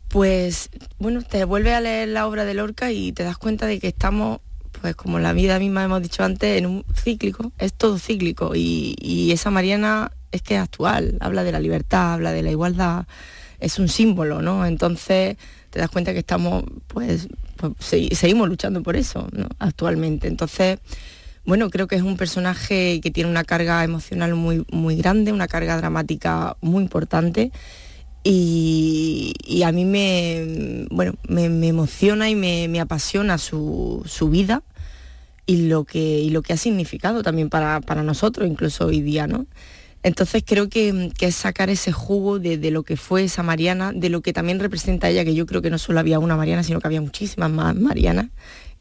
Pues bueno, te vuelves a leer la obra de Lorca y te das cuenta de que estamos pues como la vida misma hemos dicho antes, en un cíclico, es todo cíclico y, y esa Mariana es que es actual, habla de la libertad, habla de la igualdad, es un símbolo, ¿no? Entonces te das cuenta que estamos, pues, pues, segui- seguimos luchando por eso, ¿no? Actualmente. Entonces, bueno, creo que es un personaje que tiene una carga emocional muy, muy grande, una carga dramática muy importante. Y, a mí me, bueno, me emociona y me, me apasiona su, su vida y lo, que, y lo que ha significado también para, para nosotros, incluso hoy día, ¿no? Entonces creo que, es sacar ese jugo de, lo que fue esa Mariana, de lo que también representa ella, que yo creo que no solo había una Mariana, sino que había muchísimas más Marianas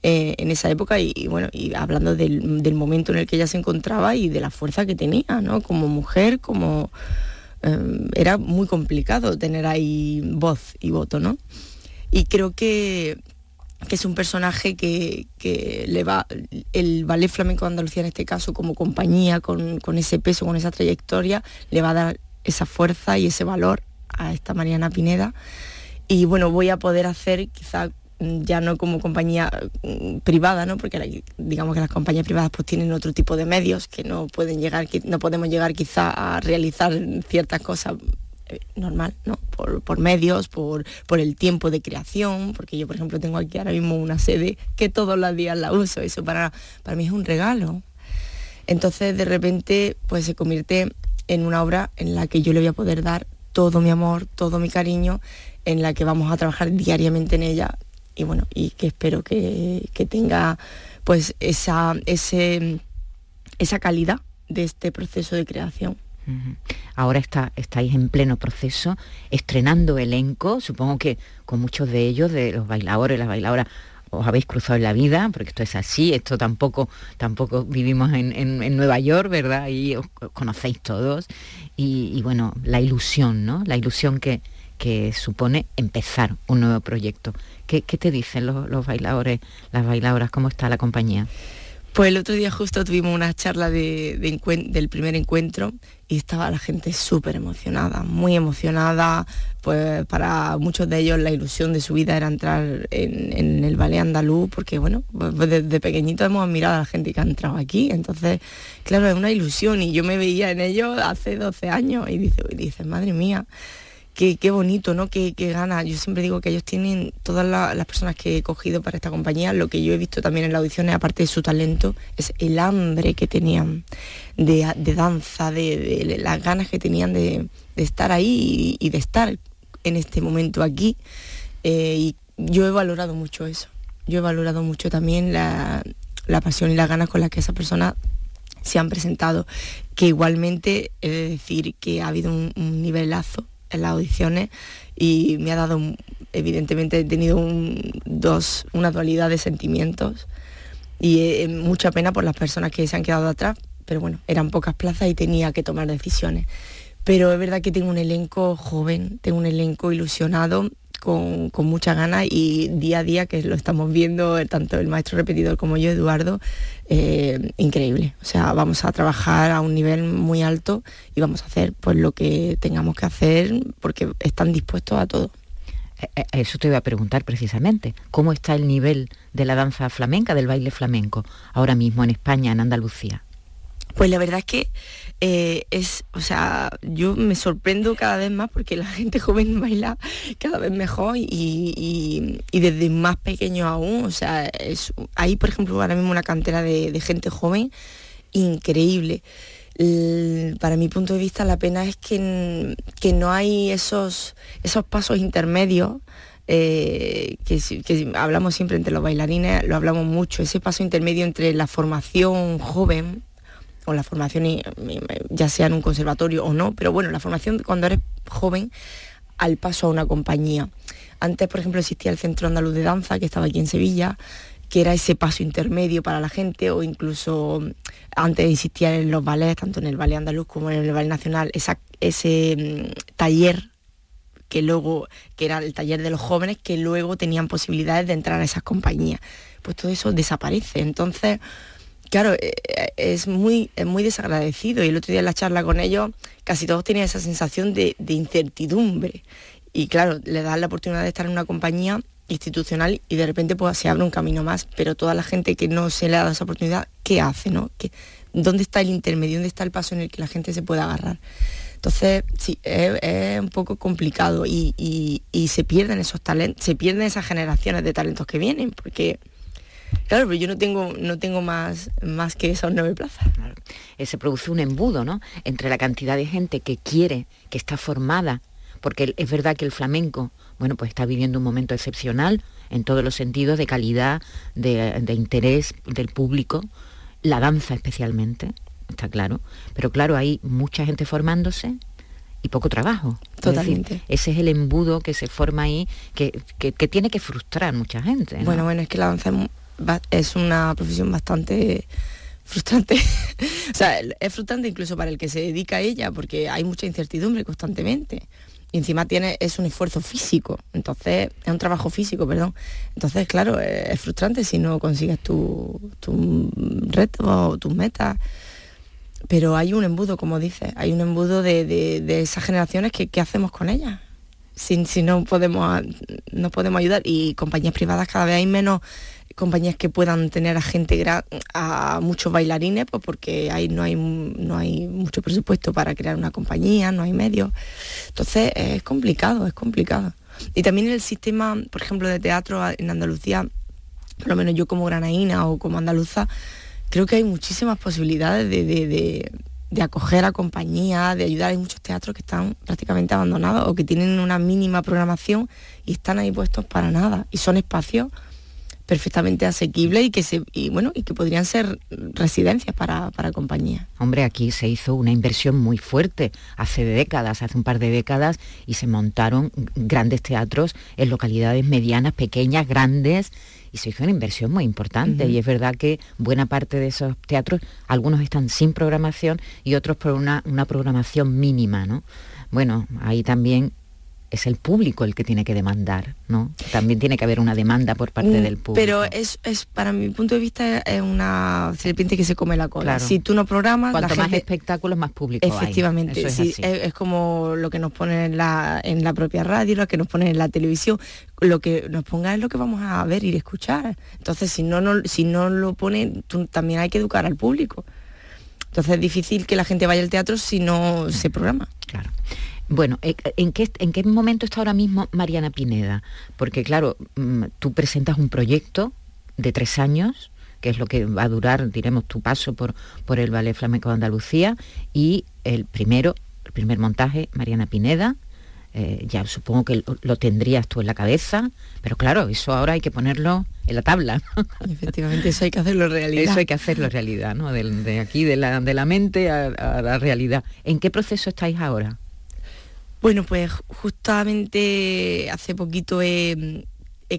eh, en esa época y, bueno, y hablando del, del momento en el que ella se encontraba y de la fuerza que tenía, ¿no? Como mujer, como... eh, era muy complicado tener ahí voz y voto, ¿no? Y creo que, que es un personaje que, que le va, el Ballet Flamenco de Andalucía en este caso como compañía, con, con ese peso, con esa trayectoria, le va a dar esa fuerza y ese valor a esta Mariana Pineda. Y bueno, voy a poder hacer quizá mm, ya no como compañía mm, privada, ¿no? Porque digamos que las compañías privadas pues tienen otro tipo de medios que no pueden llegar, no podemos llegar quizá a realizar ciertas cosas normal, ¿no? Por, por medios, por, por el tiempo de creación, porque yo, por ejemplo, tengo aquí ahora mismo una sede que todos los días la uso, eso para, para mí es un regalo. Entonces, de repente, pues se convierte en una obra en la que yo le voy a poder dar todo mi amor, todo mi cariño, en la que vamos a trabajar diariamente en ella y bueno, y que espero que, que tenga pues esa, ese, esa calidad de este proceso de creación. Ahora está, estáis en pleno proceso, estrenando elenco, supongo que con muchos de ellos, de los bailadores, las bailadoras, os habéis cruzado en la vida, porque esto es así, esto tampoco, tampoco vivimos en, en- Nueva York, ¿verdad? Y os os conocéis todos. Y, y bueno, la ilusión, ¿no? La ilusión que, que supone empezar un nuevo proyecto. ¿Qué, qué te dicen los, los bailadores, las bailadoras? ¿Cómo está la compañía? Pues el otro día justo tuvimos una charla de, del primer encuentro y estaba la gente súper emocionada, muy emocionada, pues para muchos de ellos la ilusión de su vida era entrar en, el ballet andaluz, porque bueno, pues desde pequeñito hemos admirado a la gente que ha entrado aquí, entonces claro, es una ilusión y yo me veía en ellos hace 12 años y dice, dices, madre mía, qué, qué bonito, ¿no? Qué, qué ganas. Yo siempre digo que ellos tienen, todas la- las personas que he cogido para esta compañía, lo que yo he visto también en las audiciones, aparte de su talento, es el hambre que tenían de, de danza, de, las ganas que tenían de, estar ahí y, de estar en este momento aquí. Eh, y yo he valorado mucho eso. Yo he valorado mucho también la, la pasión y las ganas con las que esas personas se han presentado, que igualmente he de decir que ha habido un nivelazo en las audiciones y me ha dado, evidentemente he tenido un- dos, una dualidad de sentimientos y mucha pena por las personas que se han quedado atrás, pero bueno, eran pocas plazas y tenía que tomar decisiones. Pero es verdad que tengo un elenco joven, tengo un elenco ilusionado, con, con mucha ganas y día a día que lo estamos viendo, tanto el maestro repetidor como yo, Eduardo, eh, increíble. O sea, vamos a trabajar a un nivel muy alto y vamos a hacer pues lo que tengamos que hacer porque están dispuestos a todo. Eh, eh, Eso te iba a preguntar precisamente. ¿Cómo está el nivel de la danza flamenca, del baile flamenco, ahora mismo en España, en Andalucía? Pues la verdad es que eh, es, o sea, yo me sorprendo cada vez más porque la gente joven baila cada vez mejor y, desde más pequeño aún, o sea, hay por ejemplo ahora mismo una cantera de, gente joven increíble. Para mi punto de vista la pena es que, que no hay esos, esos pasos intermedios eh, que, que hablamos siempre entre los bailarines, lo hablamos mucho, ese paso intermedio entre la formación joven o la formación, ya sea en un conservatorio o no, pero bueno, la formación cuando eres joven al paso a una compañía. Antes, por ejemplo, existía el Centro Andaluz de Danza, que estaba aquí en Sevilla, que era ese paso intermedio para la gente, o incluso antes existía en los ballets, tanto en el Ballet Andaluz como en el Ballet Nacional, ese mm, taller que luego, que era el taller de los jóvenes, que luego tenían posibilidades de entrar a esas compañías. Pues todo eso desaparece. Entonces, claro, eh, eh, es muy, es muy desagradecido. Y el otro día en la charla con ellos, casi todos tenían esa sensación de, incertidumbre. Y claro, le das la oportunidad de estar en una compañía institucional y de repente pues se abre un camino más, pero toda la gente que no se le ha dado esa oportunidad, ¿qué hace? No? ¿Qué- ¿Dónde está el intermedio? ¿Dónde está el paso en el que la gente se pueda agarrar? Entonces, sí, es, es un poco complicado y, y- y se pierden esos talentos, se pierden esas generaciones de talentos que vienen, porque, claro, pero yo no tengo, no tengo más, más que esas nueve plazas. Eh, se produce un embudo, ¿no? Entre la cantidad de gente que quiere, que está formada, porque es verdad que el flamenco, bueno, pues está viviendo un momento excepcional en todos los sentidos de calidad, de, de interés del público, la danza especialmente, está claro, pero claro, hay mucha gente formándose y poco trabajo. Es decir, Totalmente. ese es el embudo que se forma ahí, que, que- que tiene que frustrar mucha gente. ¿no? Bueno, bueno, es que la danza es una profesión bastante frustrante. o sea, es frustrante incluso para el que se dedica a ella, porque hay mucha incertidumbre constantemente. Y encima tiene, es un esfuerzo físico, entonces, es un trabajo físico, perdón. Entonces, claro, es, frustrante si no consigues tu, tu reto o tus metas. Pero hay un embudo, como dices, hay un embudo de, de- de esas generaciones que ¿qué hacemos con ellas? Si, si no podemos no podemos ayudar y compañías privadas cada vez hay menos compañías que puedan tener a gente a muchos bailarines pues porque ahí no hay no hay mucho presupuesto para crear una compañía no hay medios entonces es complicado es complicado y también el sistema por ejemplo de teatro en Andalucía por lo menos yo como granaína o como andaluza creo que hay muchísimas posibilidades de, de- de- de acoger a compañías, de ayudar. Hay muchos teatros que están prácticamente abandonados o que tienen una mínima programación y están ahí puestos para nada. Y son espacios perfectamente asequibles y que se y bueno y que podrían ser residencias para, para compañías. Hombre, aquí se hizo una inversión muy fuerte hace décadas, hace un par de décadas, y se montaron grandes teatros en localidades medianas, pequeñas, grandes, y se hizo una inversión muy importante. Y es verdad que buena parte de esos teatros, algunos están sin programación y otros por una, una programación mínima, ¿no? Bueno, ahí también es el público el que tiene que demandar, ¿no? También tiene que haber una demanda por parte Mm, del público. Pero es, es para mi punto de vista es una serpiente que se come la cola. Claro. Si tú no programas, la Cuanto más gente- espectáculos, más público hay. Efectivamente, Eso es sí, así. es, es como lo que nos ponen en la, en la propia radio, lo que nos ponen en la televisión, lo que nos ponga es lo que vamos a ver y escuchar. Entonces, si no, no, si no lo ponen, tú- también hay que educar al público. Entonces es difícil que la gente vaya al teatro si no se programa. Claro. Bueno, eh, ¿en qué, ¿en qué momento está ahora mismo Mariana Pineda? Porque claro, mm, tú presentas un proyecto de tres años, que es lo que va a durar, diremos, tu paso por, por el Ballet Flamenco de Andalucía, y el primero, el primer montaje, Mariana Pineda, eh, ya supongo que lo, lo tendrías tú en la cabeza, pero claro, eso ahora hay que ponerlo en la tabla. Efectivamente, eso hay que hacerlo realidad. Eso hay que hacerlo realidad, ¿no? De, aquí, de la, de la mente a, a la realidad. ¿En qué proceso estáis ahora? Bueno, pues justamente hace poquito he,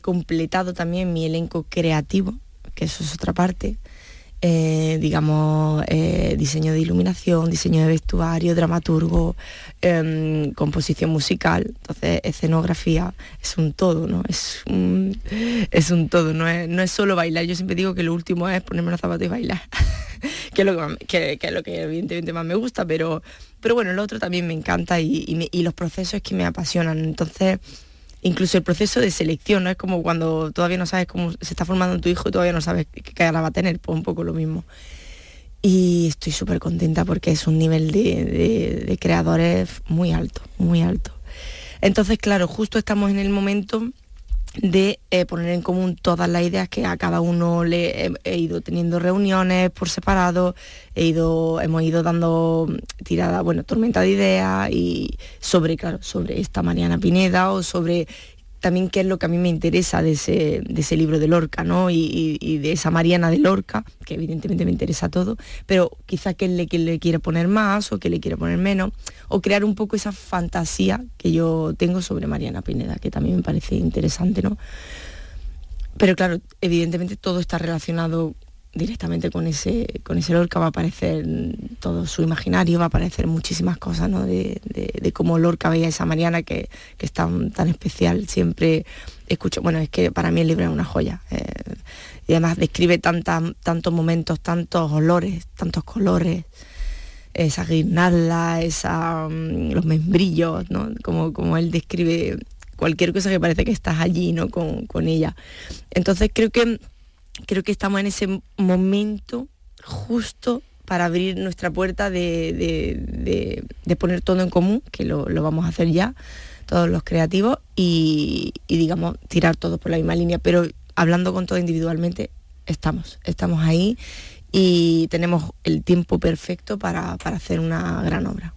completado también mi elenco creativo, que eso es otra parte. Eh, digamos, eh, diseño de iluminación, diseño de vestuario, dramaturgo, em, composición musical, entonces escenografía, es un todo, ¿no? Es un, es un todo, no es, no es solo bailar. Yo siempre digo que lo último es ponerme los zapatos y bailar, que, es lo que- que es lo que evidentemente más me gusta, pero, pero bueno, lo otro también me encanta y, los procesos es que me apasionan. Entonces, incluso el proceso de selección, ¿no? Es como cuando todavía no sabes cómo se está formando tu hijo y todavía no sabes qué cara va a tener, pues un poco lo mismo. Y estoy súper contenta porque es un nivel de creadores muy alto, muy alto. Entonces, claro, justo estamos en el momento de eh, poner en común todas las ideas que a cada uno le he, he ido teniendo reuniones por separado, he ido, hemos ido dando tirada, bueno, tormenta de ideas y sobre, claro, sobre esta Mariana Pineda o sobre también qué es lo que a mí me interesa de ese, de ese libro de Lorca, ¿no? Y, de esa Mariana de Lorca, que evidentemente me interesa todo, pero quizá que le, le quiere poner más o que le quiere poner menos, o crear un poco esa fantasía que yo tengo sobre Mariana Pineda, que también me parece interesante, ¿no? Pero claro, evidentemente todo está relacionado directamente con ese, con ese Lorca, va a aparecer todo su imaginario, va a aparecer muchísimas cosas, ¿no? De, de- cómo Lorca veía esa Mariana que, que es tan, tan especial, siempre escucho, bueno, es que para mí el libro es una joya. eh, y además describe tantas, tantos momentos, tantos olores, tantos colores, esa guirnalda, esa, mm, los membrillos, ¿no? Como, como él describe cualquier cosa que parece que estás allí, ¿no? Con, con ella. Entonces creo que creo que estamos en ese momento justo para abrir nuestra puerta de, de- de- poner todo en común, que lo, lo vamos a hacer ya, todos los creativos, y, y, digamos, tirar todo por la misma línea. Pero hablando con todo individualmente, estamos, estamos ahí y tenemos el tiempo perfecto para, para hacer una gran obra.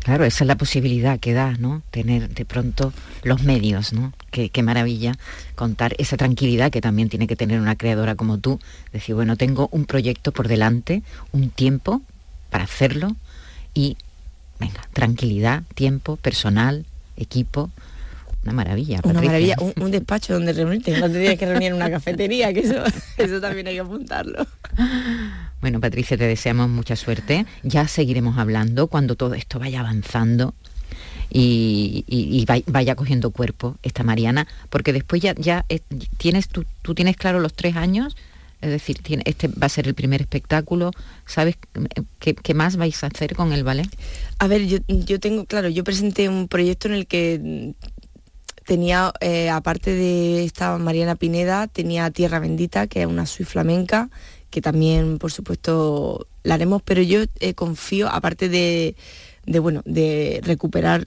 Claro, esa es la posibilidad que da, ¿no? Tener de pronto los medios, ¿no? Qué, qué maravilla contar esa tranquilidad que también tiene que tener una creadora como tú. Decir, bueno, tengo un proyecto por delante, un tiempo para hacerlo y, venga, tranquilidad, tiempo, personal, equipo. Una maravilla. Una maravilla, un, un despacho donde reunirte, no te tienes que reunir en una cafetería, que eso, eso también hay que apuntarlo. Bueno, Patricia, te deseamos mucha suerte. Ya seguiremos hablando cuando todo esto vaya avanzando y, y- y vay- vaya cogiendo cuerpo esta Mariana, porque después ya, tienes tú, tienes claro los tres años, es decir, este va a ser el primer espectáculo. ¿Sabes qué, más vais a hacer con el ballet? A ver, yo, tengo, claro, yo presenté un proyecto en el que tenía, eh, aparte de esta Mariana Pineda, tenía Tierra Bendita, que es una suite flamenca, que también, por supuesto, la haremos, pero yo eh, confío, aparte de, bueno, de recuperar,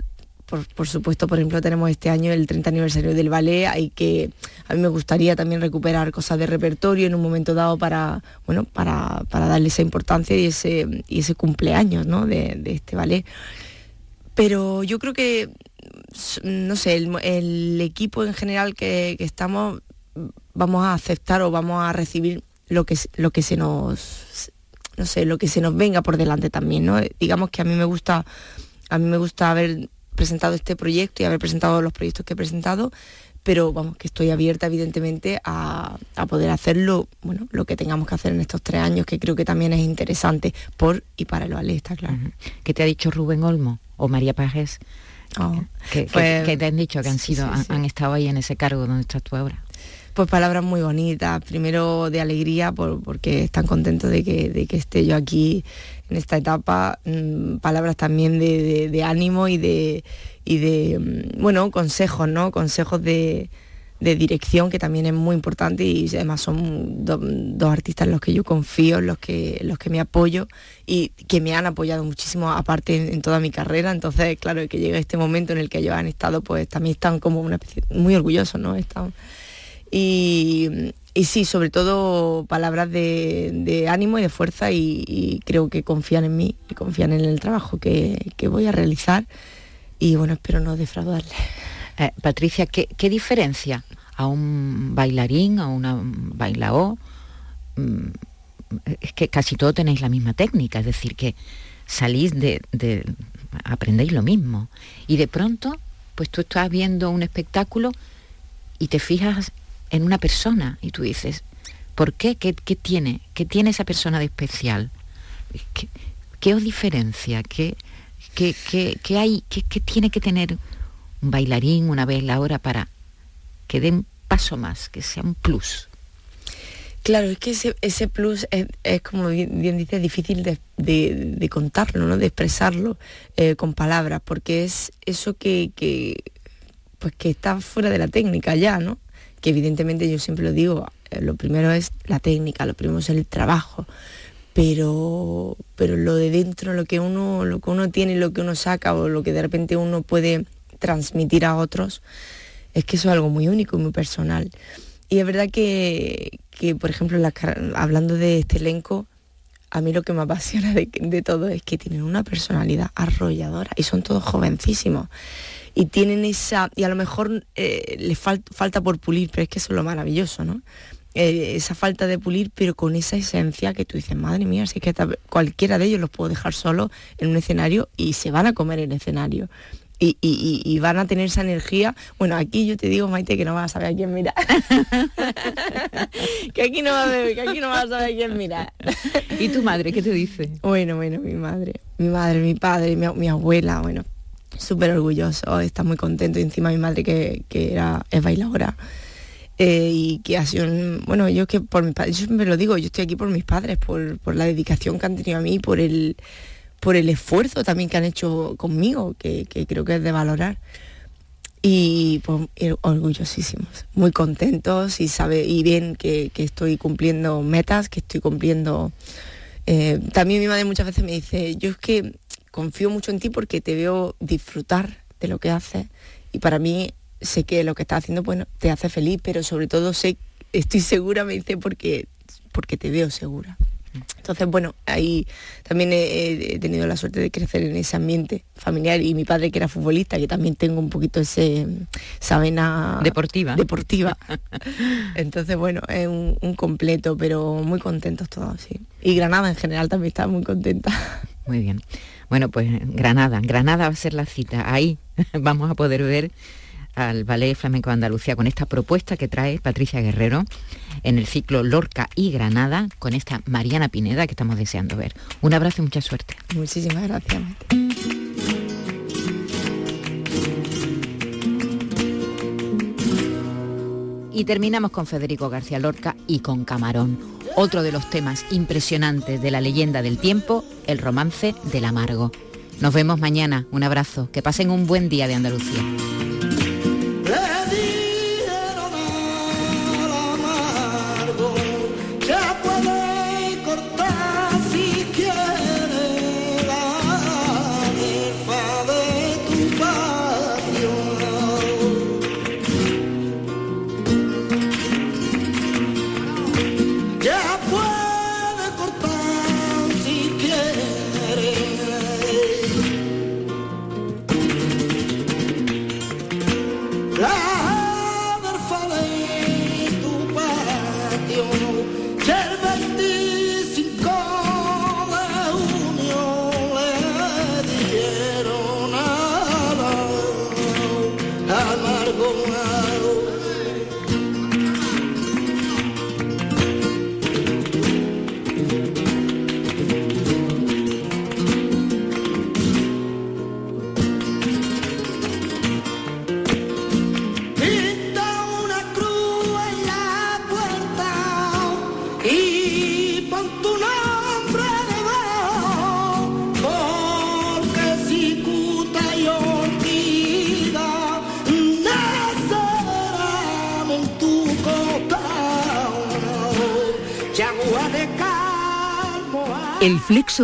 por, supuesto, por ejemplo, tenemos este año el 30 aniversario del ballet, hay que, a mí me gustaría también recuperar cosas de repertorio en un momento dado para, bueno, para, para darle esa importancia y ese, y ese cumpleaños, ¿no? de, este ballet. Pero yo creo que, no sé, el, equipo en general que estamos, vamos a aceptar o vamos a recibir lo que, lo que se nos, no sé, lo que se nos venga por delante también, ¿no? Digamos que a mí me gusta, a mí me gusta haber presentado este proyecto y haber presentado los proyectos que he presentado, pero vamos, que estoy abierta evidentemente a, a poder hacerlo, bueno, lo que tengamos que hacer en estos tres años, que creo que también es interesante por y para el ballet, está claro. ¿Qué te ha dicho Rubén Olmo o María Pajes? Oh, que, pues- que te han dicho que han sido, sí, han, sí. han estado ahí en ese cargo donde estás tú ahora. Pues palabras muy bonitas, primero de alegría por- porque están contentos de que, de que esté yo aquí en esta etapa, mm, palabras también de, ánimo y de, y de mm, bueno, consejos, ¿no? Consejos de, dirección que también es muy importante y además son do- dos artistas en los que yo confío, en los que, los que me apoyo y que me han apoyado muchísimo aparte en, en toda mi carrera, entonces claro que llega este momento en el que ellos han estado pues también están como una especie, muy orgullosos, ¿no? Están, y, sí, sobre todo palabras de, ánimo y de fuerza y, creo que confían en mí y confían en el trabajo que, que voy a realizar y bueno, espero no defraudarles. Eh, Patricia, ¿qué, qué diferencia a un bailarín, a una bailao? Mm, Es que casi todo tenéis la misma técnica, es decir, que salís de, de- aprendéis lo mismo. Y de pronto, pues tú estás viendo un espectáculo y te fijas en una persona y tú dices, ¿por qué? ¿Qué, qué tiene? ¿Qué tiene esa persona de especial? ¿Qué, qué os diferencia? ¿Qué, qué, qué- hay? ¿Qué, tiene que tener un bailarín, una bailadora para que dé un paso más, que sea un plus? Claro, es que ese, ese plus es, como bien, bien dices, difícil de, de- de contarlo, ¿no? de expresarlo eh, con palabras, porque es eso que, que, pues que está fuera de la técnica ya, ¿no? Que evidentemente yo siempre lo digo, eh, lo primero es la técnica, lo primero es el trabajo, pero, pero lo de dentro, lo que uno, lo que uno tiene, lo que uno saca o lo que de repente uno puede transmitir a otros, es que eso es algo muy único y muy personal. Y es verdad que, que, por ejemplo, hablando de este elenco, a mí lo que me apasiona de todo es que tienen una personalidad arrolladora y son todos jovencísimos. Y tienen esa, y a lo mejor eh, les fal- falta por pulir, pero es que eso es lo maravilloso, ¿no? Eh, esa falta de pulir, pero con esa esencia que tú dices, madre mía, si es que cualquiera de ellos los puedo dejar solo en un escenario y se van a comer el escenario. Y, y- y- y van a tener esa energía. Bueno, aquí yo te digo, Maite, que no vas a saber a quién mirar. que aquí no vas a ver, que aquí no vas a saber a quién mirar. ¿Y tu madre qué te dice? Bueno, bueno, mi madre, mi madre, mi padre, mi, mi abuela, bueno, súper orgulloso, está muy contento. Y encima mi madre que, que era, es bailadora. eh, y que ha sido, un- bueno, yo que por mi padre, yo siempre lo digo, yo estoy aquí por mis padres, por, por la dedicación que han tenido a mí, por el, por el esfuerzo también que han hecho conmigo, que, que creo que es de valorar. y pues orgullosísimos, muy contentos y sabe y bien que, que estoy cumpliendo metas, que estoy cumpliendo. eh, también mi madre muchas veces me dice, yo es que confío mucho en ti porque te veo disfrutar de lo que haces y para mí sé que lo que estás haciendo bueno te hace feliz, pero sobre todo sé, estoy segura, me dice porque porque te veo segura. Entonces, bueno, ahí también he, he tenido la suerte de crecer en ese ambiente familiar y mi padre que era futbolista, que también tengo un poquito ese, esa vena Deportiva. deportiva. Entonces, bueno, es un, un completo, pero muy contentos todos, sí. Y Granada en general también está muy contenta. Muy bien. Bueno, pues Granada, Granada va a ser la cita. Ahí vamos a poder ver al Ballet Flamenco de Andalucía con esta propuesta que trae Patricia Guerrero en el ciclo Lorca y Granada con esta Mariana Pineda que estamos deseando ver. Un abrazo y mucha suerte. Muchísimas gracias. Y terminamos con Federico García Lorca y con Camarón, otro de los temas impresionantes de la leyenda del tiempo, el romance del amargo. Nos vemos mañana, un abrazo, que pasen un buen día de Andalucía.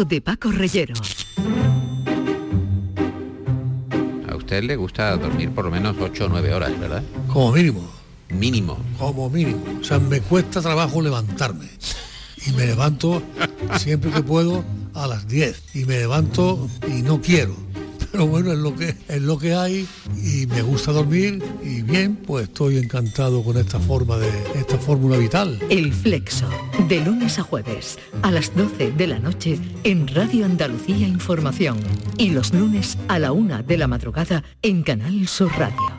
De Paco Reyero. A usted le gusta dormir por lo menos 8 o 9 horas, ¿verdad? Como mínimo, Mínimo. como mínimo. O sea, me cuesta trabajo levantarme. Y me levanto siempre que puedo a las 10. Y me levanto y no quiero. Pero bueno, es lo que es lo que hay y me gusta dormir bien, pues estoy encantado con esta forma de esta fórmula vital. El flexo. De lunes a jueves a las 12 de la noche en Radio Andalucía Información. Y los lunes a la una de la madrugada en Canal Sur Radio.